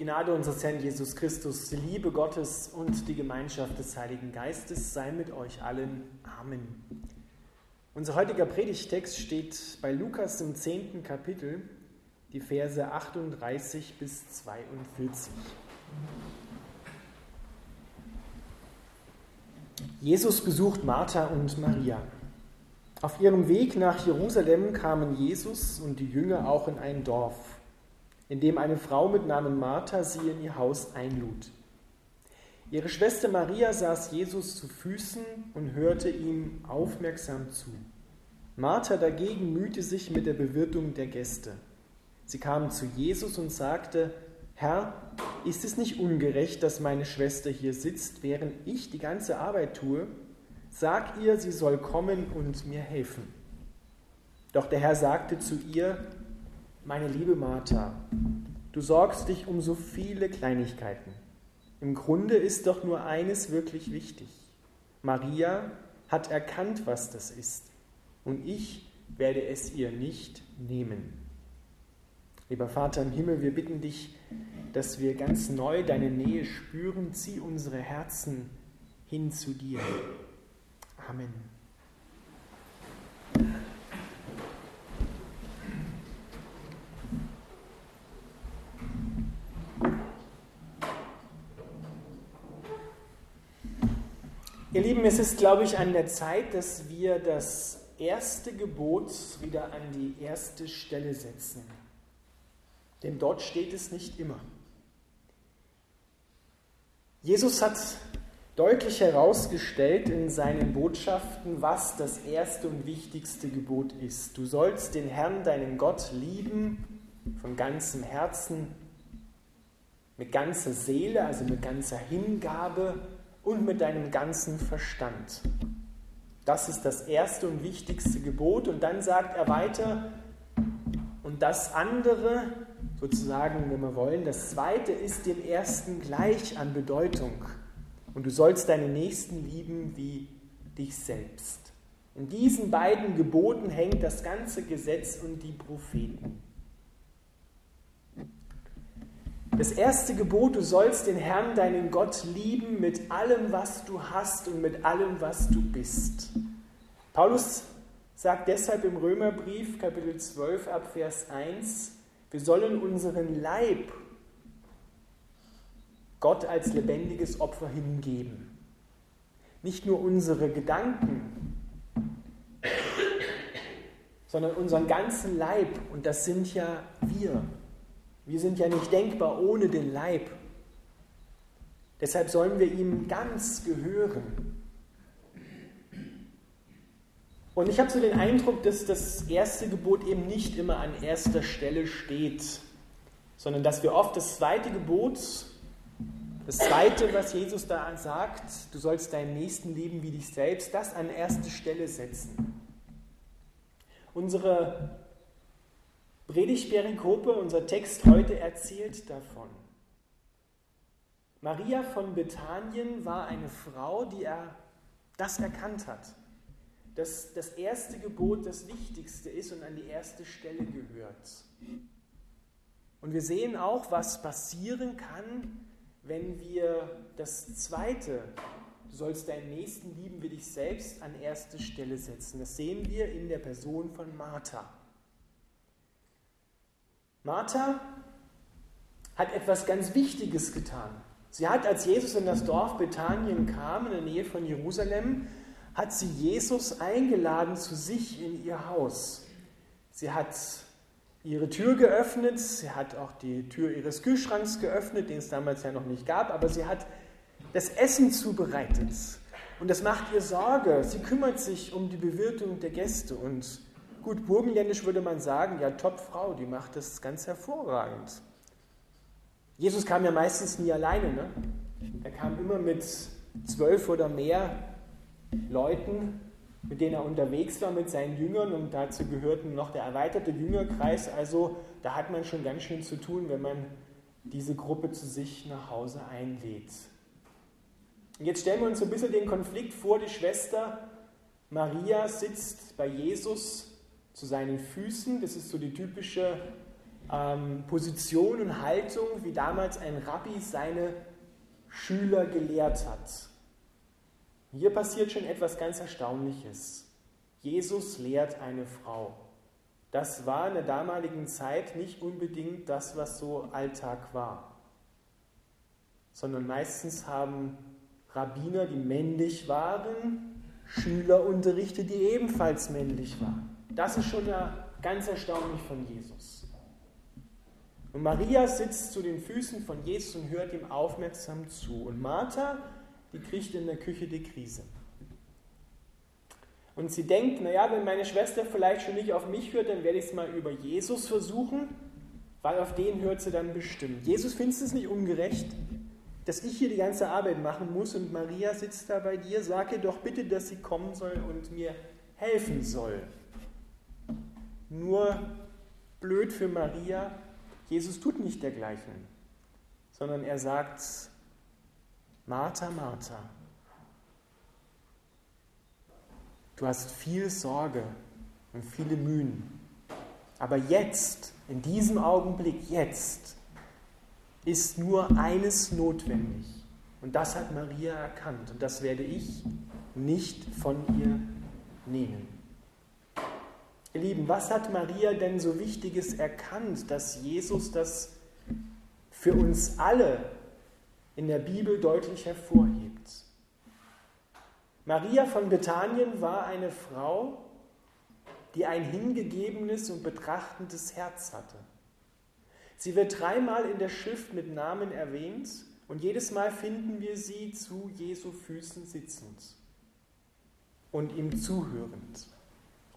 Gnade unseres Herrn Jesus Christus, die Liebe Gottes und die Gemeinschaft des Heiligen Geistes sei mit euch allen. Amen. Unser heutiger Predigtext steht bei Lukas im zehnten Kapitel, die Verse 38 bis 42. Jesus besucht Martha und Maria. Auf ihrem Weg nach Jerusalem kamen Jesus und die Jünger auch in ein Dorf in dem eine Frau mit Namen Martha sie in ihr Haus einlud. Ihre Schwester Maria saß Jesus zu Füßen und hörte ihm aufmerksam zu. Martha dagegen mühte sich mit der Bewirtung der Gäste. Sie kam zu Jesus und sagte, Herr, ist es nicht ungerecht, dass meine Schwester hier sitzt, während ich die ganze Arbeit tue? Sag ihr, sie soll kommen und mir helfen. Doch der Herr sagte zu ihr, meine liebe Martha, du sorgst dich um so viele Kleinigkeiten. Im Grunde ist doch nur eines wirklich wichtig. Maria hat erkannt, was das ist, und ich werde es ihr nicht nehmen. Lieber Vater im Himmel, wir bitten dich, dass wir ganz neu deine Nähe spüren. Zieh unsere Herzen hin zu dir. Amen. Ihr Lieben, es ist, glaube ich, an der Zeit, dass wir das erste Gebot wieder an die erste Stelle setzen. Denn dort steht es nicht immer. Jesus hat deutlich herausgestellt in seinen Botschaften, was das erste und wichtigste Gebot ist. Du sollst den Herrn, deinen Gott, lieben von ganzem Herzen, mit ganzer Seele, also mit ganzer Hingabe und mit deinem ganzen Verstand. Das ist das erste und wichtigste Gebot. Und dann sagt er weiter, und das andere, sozusagen, wenn wir wollen, das zweite ist dem ersten gleich an Bedeutung. Und du sollst deine Nächsten lieben wie dich selbst. In diesen beiden Geboten hängt das ganze Gesetz und die Propheten. Das erste Gebot, du sollst den Herrn, deinen Gott, lieben mit allem, was du hast und mit allem, was du bist. Paulus sagt deshalb im Römerbrief, Kapitel 12, ab Vers 1, wir sollen unseren Leib Gott als lebendiges Opfer hingeben. Nicht nur unsere Gedanken, sondern unseren ganzen Leib. Und das sind ja wir. Wir sind ja nicht denkbar ohne den Leib. Deshalb sollen wir ihm ganz gehören. Und ich habe so den Eindruck, dass das erste Gebot eben nicht immer an erster Stelle steht, sondern dass wir oft das zweite Gebot, das zweite, was Jesus da sagt, du sollst deinen Nächsten lieben wie dich selbst, das an erste Stelle setzen. Unsere Predigtperikope, unser Text heute erzählt davon. Maria von Bethanien war eine Frau, die er das erkannt hat, dass das erste Gebot das Wichtigste ist und an die erste Stelle gehört. Und wir sehen auch, was passieren kann, wenn wir das zweite, du sollst deinen Nächsten lieben wie dich selbst, an erste Stelle setzen. Das sehen wir in der Person von Martha. Martha hat etwas ganz Wichtiges getan. Sie hat, als Jesus in das Dorf Bethanien kam, in der Nähe von Jerusalem, hat sie Jesus eingeladen zu sich in ihr Haus. Sie hat ihre Tür geöffnet, sie hat auch die Tür ihres Kühlschranks geöffnet, den es damals ja noch nicht gab, aber sie hat das Essen zubereitet. Und das macht ihr Sorge. Sie kümmert sich um die Bewirtung der Gäste und Gut, burgenländisch würde man sagen, ja, Top-Frau, die macht das ganz hervorragend. Jesus kam ja meistens nie alleine. Ne? Er kam immer mit zwölf oder mehr Leuten, mit denen er unterwegs war, mit seinen Jüngern und dazu gehörten noch der erweiterte Jüngerkreis. Also da hat man schon ganz schön zu tun, wenn man diese Gruppe zu sich nach Hause einlädt. Und jetzt stellen wir uns so ein bisschen den Konflikt vor, die Schwester Maria sitzt bei Jesus zu seinen Füßen. Das ist so die typische ähm, Position und Haltung, wie damals ein Rabbi seine Schüler gelehrt hat. Hier passiert schon etwas ganz Erstaunliches. Jesus lehrt eine Frau. Das war in der damaligen Zeit nicht unbedingt das, was so Alltag war, sondern meistens haben Rabbiner, die männlich waren, Schüler unterrichtet, die ebenfalls männlich waren. Das ist schon ganz erstaunlich von Jesus. Und Maria sitzt zu den Füßen von Jesus und hört ihm aufmerksam zu. Und Martha, die kriegt in der Küche die Krise. Und sie denkt, naja, wenn meine Schwester vielleicht schon nicht auf mich hört, dann werde ich es mal über Jesus versuchen, weil auf den hört sie dann bestimmt. Jesus findest es nicht ungerecht, dass ich hier die ganze Arbeit machen muss und Maria sitzt da bei dir, sag ihr doch bitte, dass sie kommen soll und mir helfen soll. Nur blöd für Maria, Jesus tut nicht dergleichen, sondern er sagt, Martha, Martha, du hast viel Sorge und viele Mühen, aber jetzt, in diesem Augenblick, jetzt, ist nur eines notwendig. Und das hat Maria erkannt und das werde ich nicht von ihr nehmen. Ihr Lieben, was hat Maria denn so Wichtiges erkannt, dass Jesus das für uns alle in der Bibel deutlich hervorhebt? Maria von Bethanien war eine Frau, die ein hingegebenes und betrachtendes Herz hatte. Sie wird dreimal in der Schrift mit Namen erwähnt und jedes Mal finden wir sie zu Jesu Füßen sitzend und ihm zuhörend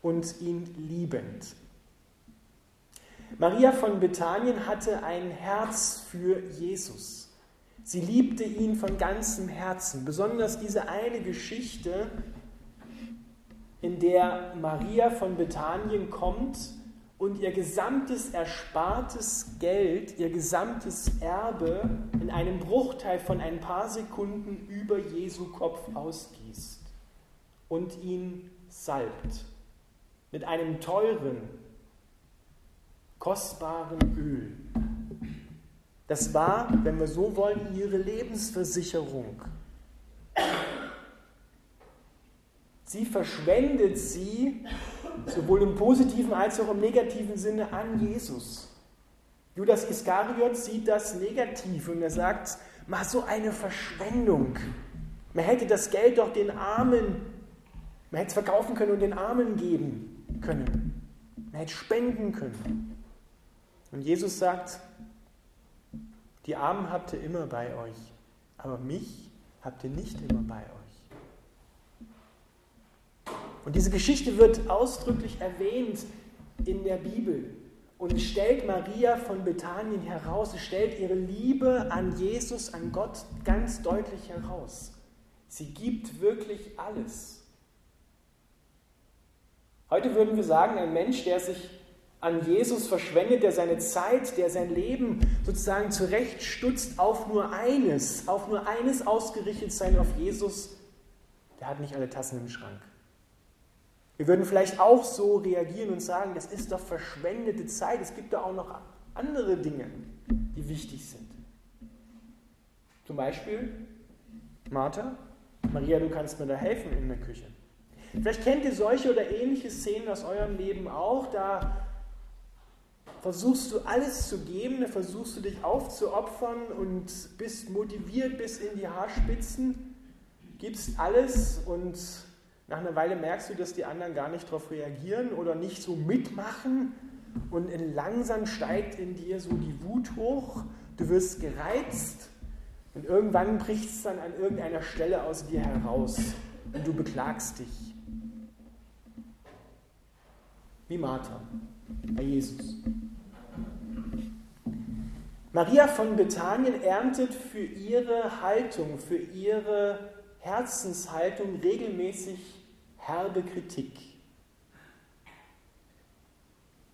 und ihn liebend. Maria von Bethanien hatte ein Herz für Jesus. Sie liebte ihn von ganzem Herzen. Besonders diese eine Geschichte, in der Maria von Bethanien kommt und ihr gesamtes erspartes Geld, ihr gesamtes Erbe in einem Bruchteil von ein paar Sekunden über Jesu Kopf ausgießt und ihn salbt mit einem teuren, kostbaren Öl. Das war, wenn wir so wollen, ihre Lebensversicherung. Sie verschwendet sie sowohl im positiven als auch im negativen Sinne an Jesus. Judas Iskariot sieht das negativ und er sagt, mal so eine Verschwendung. Man hätte das Geld doch den Armen, man hätte es verkaufen können und den Armen geben können. Man hätte spenden können. Und Jesus sagt, die Armen habt ihr immer bei euch, aber mich habt ihr nicht immer bei euch. Und diese Geschichte wird ausdrücklich erwähnt in der Bibel und stellt Maria von Bethanien heraus, stellt ihre Liebe an Jesus, an Gott ganz deutlich heraus. Sie gibt wirklich alles. Heute würden wir sagen, ein Mensch, der sich an Jesus verschwendet, der seine Zeit, der sein Leben sozusagen zurechtstutzt auf nur eines, auf nur eines ausgerichtet sein, auf Jesus, der hat nicht alle Tassen im Schrank. Wir würden vielleicht auch so reagieren und sagen, das ist doch verschwendete Zeit, es gibt da auch noch andere Dinge, die wichtig sind. Zum Beispiel, Martha, Maria, du kannst mir da helfen in der Küche. Vielleicht kennt ihr solche oder ähnliche Szenen aus eurem Leben auch. Da versuchst du alles zu geben, da versuchst du dich aufzuopfern und bist motiviert bis in die Haarspitzen, gibst alles und nach einer Weile merkst du, dass die anderen gar nicht darauf reagieren oder nicht so mitmachen und langsam steigt in dir so die Wut hoch, du wirst gereizt und irgendwann bricht es dann an irgendeiner Stelle aus dir heraus und du beklagst dich wie Martha bei Jesus. Maria von Bethanien erntet für ihre Haltung, für ihre Herzenshaltung regelmäßig herbe Kritik.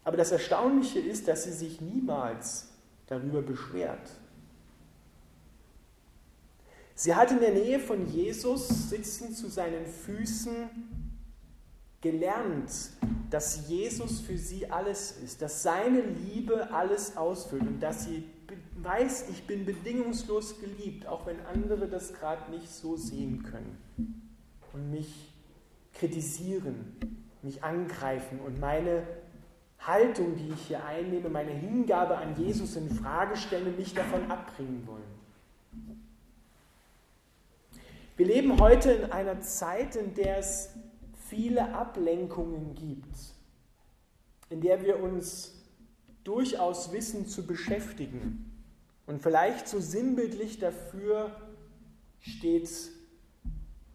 Aber das Erstaunliche ist, dass sie sich niemals darüber beschwert. Sie hat in der Nähe von Jesus sitzen zu seinen Füßen gelernt, dass Jesus für sie alles ist, dass seine Liebe alles ausfüllt und dass sie weiß, ich bin bedingungslos geliebt, auch wenn andere das gerade nicht so sehen können und mich kritisieren, mich angreifen und meine Haltung, die ich hier einnehme, meine Hingabe an Jesus in Frage stellen, mich davon abbringen wollen. Wir leben heute in einer Zeit, in der es viele Ablenkungen gibt, in der wir uns durchaus wissen zu beschäftigen. Und vielleicht so sinnbildlich dafür steht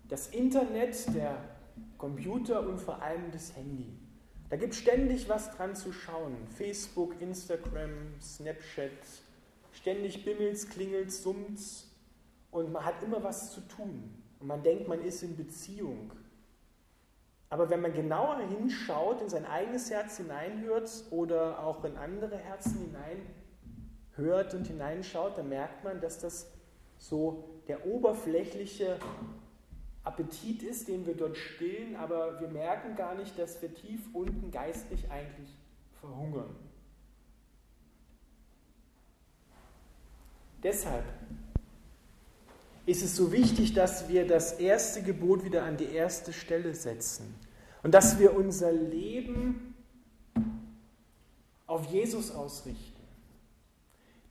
das Internet, der Computer und vor allem das Handy. Da gibt es ständig was dran zu schauen. Facebook, Instagram, Snapchat. Ständig bimmelt's, klingelt's, summt's. Und man hat immer was zu tun. Und man denkt, man ist in Beziehung. Aber wenn man genauer hinschaut, in sein eigenes Herz hineinhört oder auch in andere Herzen hineinhört und hineinschaut, dann merkt man, dass das so der oberflächliche Appetit ist, den wir dort stillen, aber wir merken gar nicht, dass wir tief unten geistlich eigentlich verhungern. Deshalb ist es so wichtig, dass wir das erste Gebot wieder an die erste Stelle setzen und dass wir unser Leben auf Jesus ausrichten.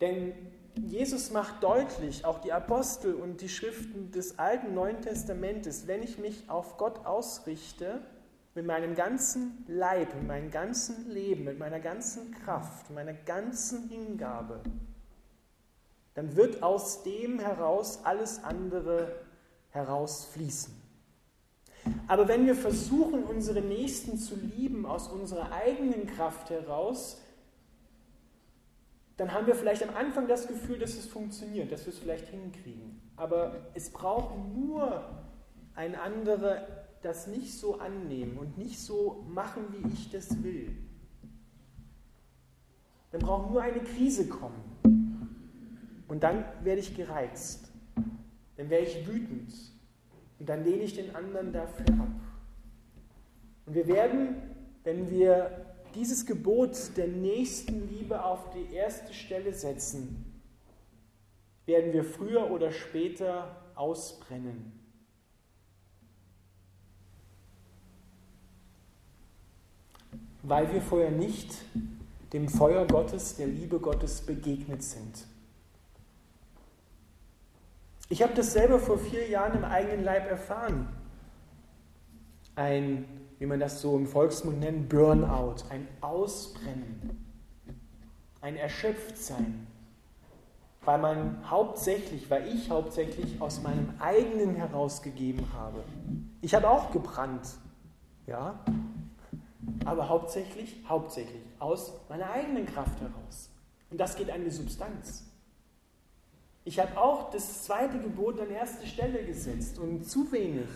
Denn Jesus macht deutlich, auch die Apostel und die Schriften des Alten Neuen Testamentes, wenn ich mich auf Gott ausrichte, mit meinem ganzen Leib, mit meinem ganzen Leben, mit meiner ganzen Kraft, meiner ganzen Hingabe, dann wird aus dem heraus alles andere herausfließen. Aber wenn wir versuchen, unsere Nächsten zu lieben aus unserer eigenen Kraft heraus, dann haben wir vielleicht am Anfang das Gefühl, dass es funktioniert, dass wir es vielleicht hinkriegen. Aber es braucht nur ein anderer das nicht so annehmen und nicht so machen, wie ich das will. Dann braucht nur eine Krise kommen. Und dann werde ich gereizt. Dann werde ich wütend. Und dann lehne ich den anderen dafür ab. Und wir werden, wenn wir dieses Gebot der nächsten Liebe auf die erste Stelle setzen, werden wir früher oder später ausbrennen. Weil wir vorher nicht dem Feuer Gottes, der Liebe Gottes begegnet sind. Ich habe das selber vor vier Jahren im eigenen Leib erfahren. Ein, wie man das so im Volksmund nennt, Burnout, ein Ausbrennen, ein Erschöpftsein, weil man hauptsächlich, weil ich hauptsächlich aus meinem eigenen herausgegeben habe. Ich habe auch gebrannt, ja, aber hauptsächlich, hauptsächlich aus meiner eigenen Kraft heraus. Und das geht an die Substanz. Ich habe auch das zweite Gebot an erste Stelle gesetzt und zu wenig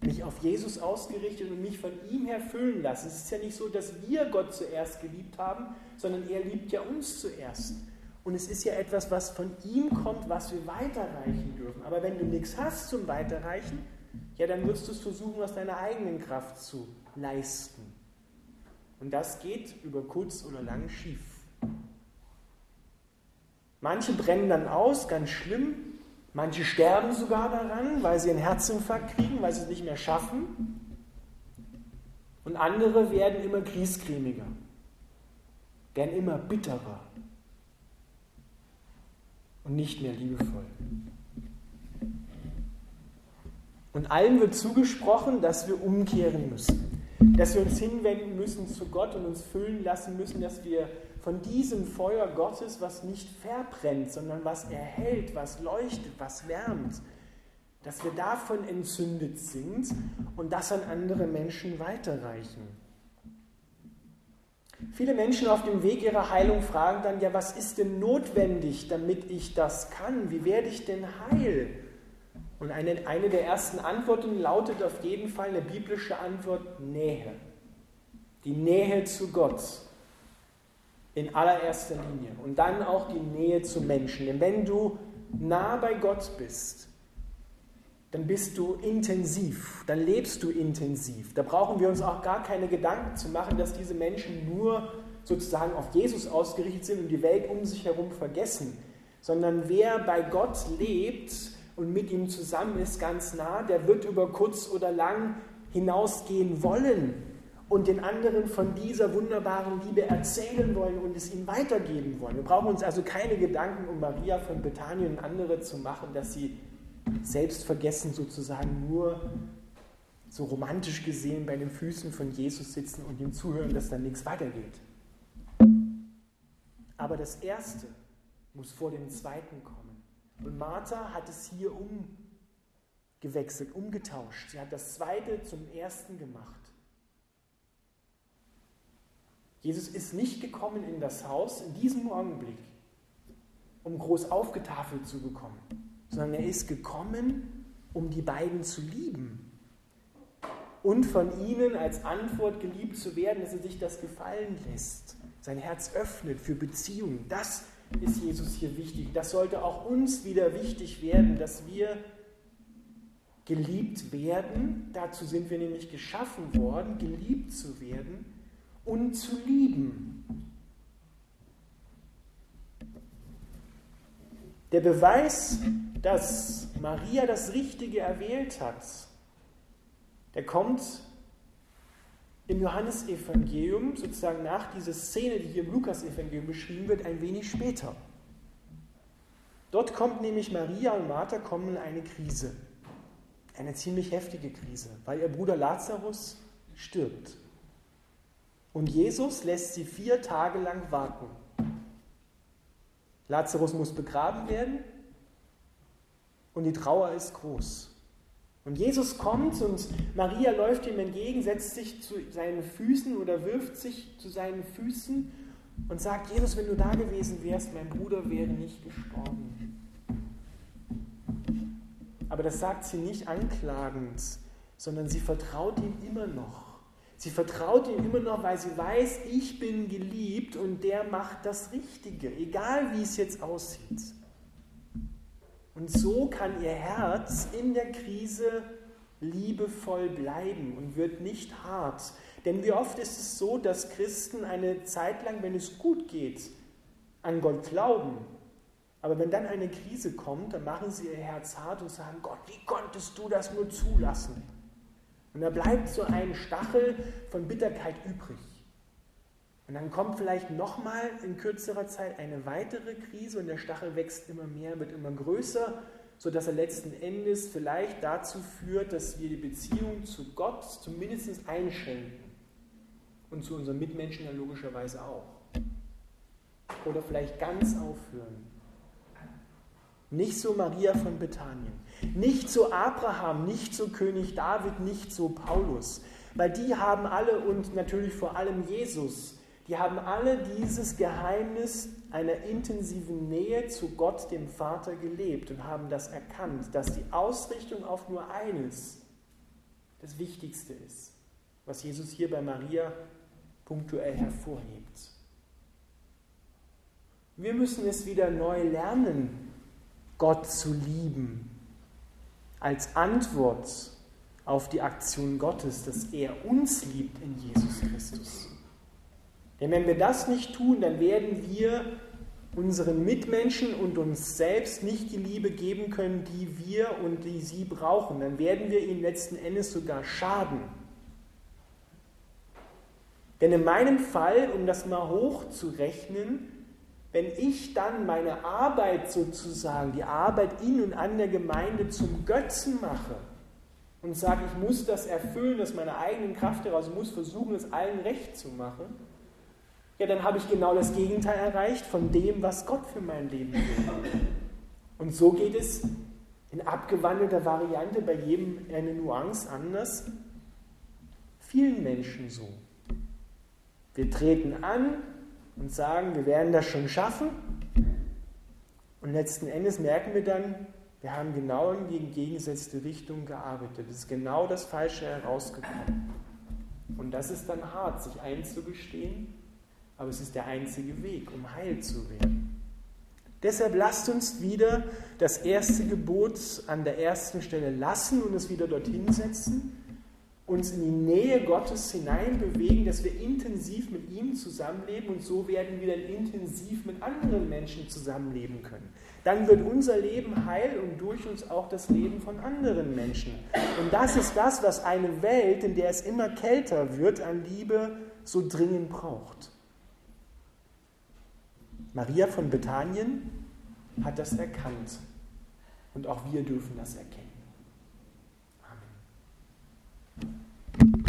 mich auf Jesus ausgerichtet und mich von ihm her füllen lassen. Es ist ja nicht so, dass wir Gott zuerst geliebt haben, sondern er liebt ja uns zuerst. Und es ist ja etwas, was von ihm kommt, was wir weiterreichen dürfen. Aber wenn du nichts hast zum Weiterreichen, ja, dann wirst du es versuchen, aus deiner eigenen Kraft zu leisten. Und das geht über kurz oder lang schief. Manche brennen dann aus, ganz schlimm. Manche sterben sogar daran, weil sie einen Herzinfarkt kriegen, weil sie es nicht mehr schaffen. Und andere werden immer griesgrämiger, werden immer bitterer und nicht mehr liebevoll. Und allen wird zugesprochen, dass wir umkehren müssen, dass wir uns hinwenden müssen zu Gott und uns füllen lassen müssen, dass wir von diesem Feuer Gottes, was nicht verbrennt, sondern was erhält, was leuchtet, was wärmt, dass wir davon entzündet sind und das an andere Menschen weiterreichen. Viele Menschen auf dem Weg ihrer Heilung fragen dann, ja, was ist denn notwendig, damit ich das kann? Wie werde ich denn heil? Und eine, eine der ersten Antworten lautet auf jeden Fall eine biblische Antwort, Nähe. Die Nähe zu Gott in allererster Linie und dann auch die Nähe zu Menschen. Denn wenn du nah bei Gott bist, dann bist du intensiv, dann lebst du intensiv. Da brauchen wir uns auch gar keine Gedanken zu machen, dass diese Menschen nur sozusagen auf Jesus ausgerichtet sind und die Welt um sich herum vergessen, sondern wer bei Gott lebt und mit ihm zusammen ist ganz nah, der wird über kurz oder lang hinausgehen wollen und den anderen von dieser wunderbaren Liebe erzählen wollen und es ihnen weitergeben wollen. Wir brauchen uns also keine Gedanken um Maria von Bethanien und andere zu machen, dass sie selbstvergessen sozusagen nur so romantisch gesehen bei den Füßen von Jesus sitzen und ihm zuhören, dass dann nichts weitergeht. Aber das Erste muss vor dem Zweiten kommen. Und Martha hat es hier umgewechselt, umgetauscht. Sie hat das Zweite zum Ersten gemacht. Jesus ist nicht gekommen in das Haus in diesem Augenblick, um groß aufgetafelt zu bekommen, sondern er ist gekommen, um die beiden zu lieben und von ihnen als Antwort geliebt zu werden, dass er sich das gefallen lässt, sein Herz öffnet für Beziehungen. Das ist Jesus hier wichtig. Das sollte auch uns wieder wichtig werden, dass wir geliebt werden. Dazu sind wir nämlich geschaffen worden, geliebt zu werden und zu lieben. Der Beweis, dass Maria das Richtige erwählt hat, der kommt im Johannesevangelium, sozusagen nach dieser Szene, die hier im Lukasevangelium beschrieben wird, ein wenig später. Dort kommt nämlich Maria und Martha kommen in eine Krise, eine ziemlich heftige Krise, weil ihr Bruder Lazarus stirbt. Und Jesus lässt sie vier Tage lang warten. Lazarus muss begraben werden und die Trauer ist groß. Und Jesus kommt und Maria läuft ihm entgegen, setzt sich zu seinen Füßen oder wirft sich zu seinen Füßen und sagt, Jesus, wenn du da gewesen wärst, mein Bruder wäre nicht gestorben. Aber das sagt sie nicht anklagend, sondern sie vertraut ihm immer noch. Sie vertraut ihm immer noch, weil sie weiß, ich bin geliebt und der macht das Richtige, egal wie es jetzt aussieht. Und so kann ihr Herz in der Krise liebevoll bleiben und wird nicht hart. Denn wie oft ist es so, dass Christen eine Zeit lang, wenn es gut geht, an Gott glauben. Aber wenn dann eine Krise kommt, dann machen sie ihr Herz hart und sagen, Gott, wie konntest du das nur zulassen? Und da bleibt so ein Stachel von Bitterkeit übrig. Und dann kommt vielleicht nochmal in kürzerer Zeit eine weitere Krise und der Stachel wächst immer mehr, wird immer größer, sodass er letzten Endes vielleicht dazu führt, dass wir die Beziehung zu Gott zumindest einschränken. Und zu unseren Mitmenschen ja logischerweise auch. Oder vielleicht ganz aufhören. Nicht so Maria von Bethanien. Nicht so Abraham, nicht so König David, nicht so Paulus, weil die haben alle und natürlich vor allem Jesus, die haben alle dieses Geheimnis einer intensiven Nähe zu Gott, dem Vater, gelebt und haben das erkannt, dass die Ausrichtung auf nur eines das Wichtigste ist, was Jesus hier bei Maria punktuell hervorhebt. Wir müssen es wieder neu lernen, Gott zu lieben, als Antwort auf die Aktion Gottes, dass er uns liebt in Jesus Christus. Denn wenn wir das nicht tun, dann werden wir unseren Mitmenschen und uns selbst nicht die Liebe geben können, die wir und die sie brauchen. Dann werden wir ihnen letzten Endes sogar schaden. Denn in meinem Fall, um das mal hochzurechnen, wenn ich dann meine Arbeit sozusagen, die Arbeit in und an der Gemeinde zum Götzen mache und sage, ich muss das erfüllen, aus meiner eigenen Kraft heraus, muss versuchen, es allen recht zu machen, ja, dann habe ich genau das Gegenteil erreicht von dem, was Gott für mein Leben will. Und so geht es in abgewandelter Variante bei jedem eine Nuance anders, vielen Menschen so. Wir treten an, und sagen, wir werden das schon schaffen. Und letzten Endes merken wir dann, wir haben genau in die entgegengesetzte Richtung gearbeitet. Es ist genau das Falsche herausgekommen. Und das ist dann hart, sich einzugestehen, aber es ist der einzige Weg, um heil zu werden. Deshalb lasst uns wieder das erste Gebot an der ersten Stelle lassen und es wieder dorthin setzen, uns in die Nähe Gottes hineinbewegen, dass wir intensiv mit ihm zusammenleben und so werden wir dann intensiv mit anderen Menschen zusammenleben können. Dann wird unser Leben heil und durch uns auch das Leben von anderen Menschen. Und das ist das, was eine Welt, in der es immer kälter wird, an Liebe so dringend braucht. Maria von Bethanien hat das erkannt und auch wir dürfen das erkennen.